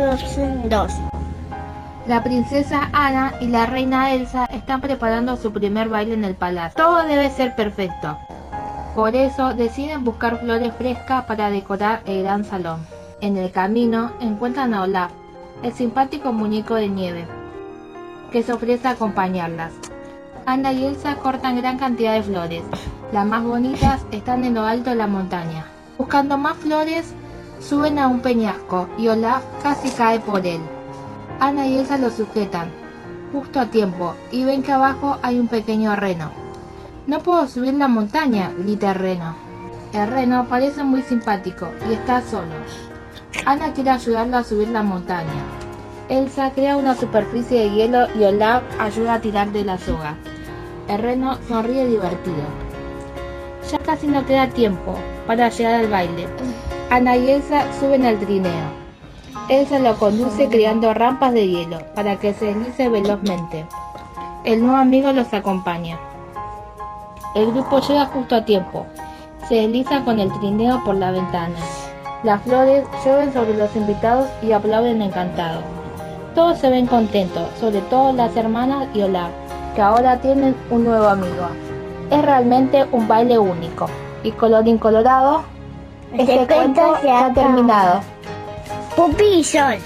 Frozen 2. La princesa Ana y la reina Elsa están preparando su primer baile en el palacio. Todo debe ser perfecto. Por eso deciden buscar flores frescas para decorar el gran salón. En el camino encuentran a Olaf, el simpático muñeco de nieve, que se ofrece a acompañarlas. Ana y Elsa cortan gran cantidad de flores. Las más bonitas están en lo alto de la montaña. Buscando más flores, suben a un peñasco y Olaf casi cae por él. Ana y Elsa lo sujetan, justo a tiempo, y ven que abajo hay un pequeño reno. No puedo subir la montaña, grita el reno. El reno parece muy simpático y está solo. Ana quiere ayudarlo a subir la montaña. Elsa crea una superficie de hielo y Olaf ayuda a tirar de la soga. El reno sonríe divertido. Ya casi no queda tiempo para llegar al baile. Ana y Elsa suben al trineo. Elsa lo conduce creando rampas de hielo para que se deslice velozmente. El nuevo amigo los acompaña. El grupo llega justo a tiempo. Se desliza con el trineo por la ventana. Las flores llueven sobre los invitados y aplauden encantados. Todos se ven contentos, sobre todo las hermanas y Olaf, que ahora tienen un nuevo amigo. Es realmente un baile único. Y colorín colorado, este, cuento se ha terminado. Pupi y Sol.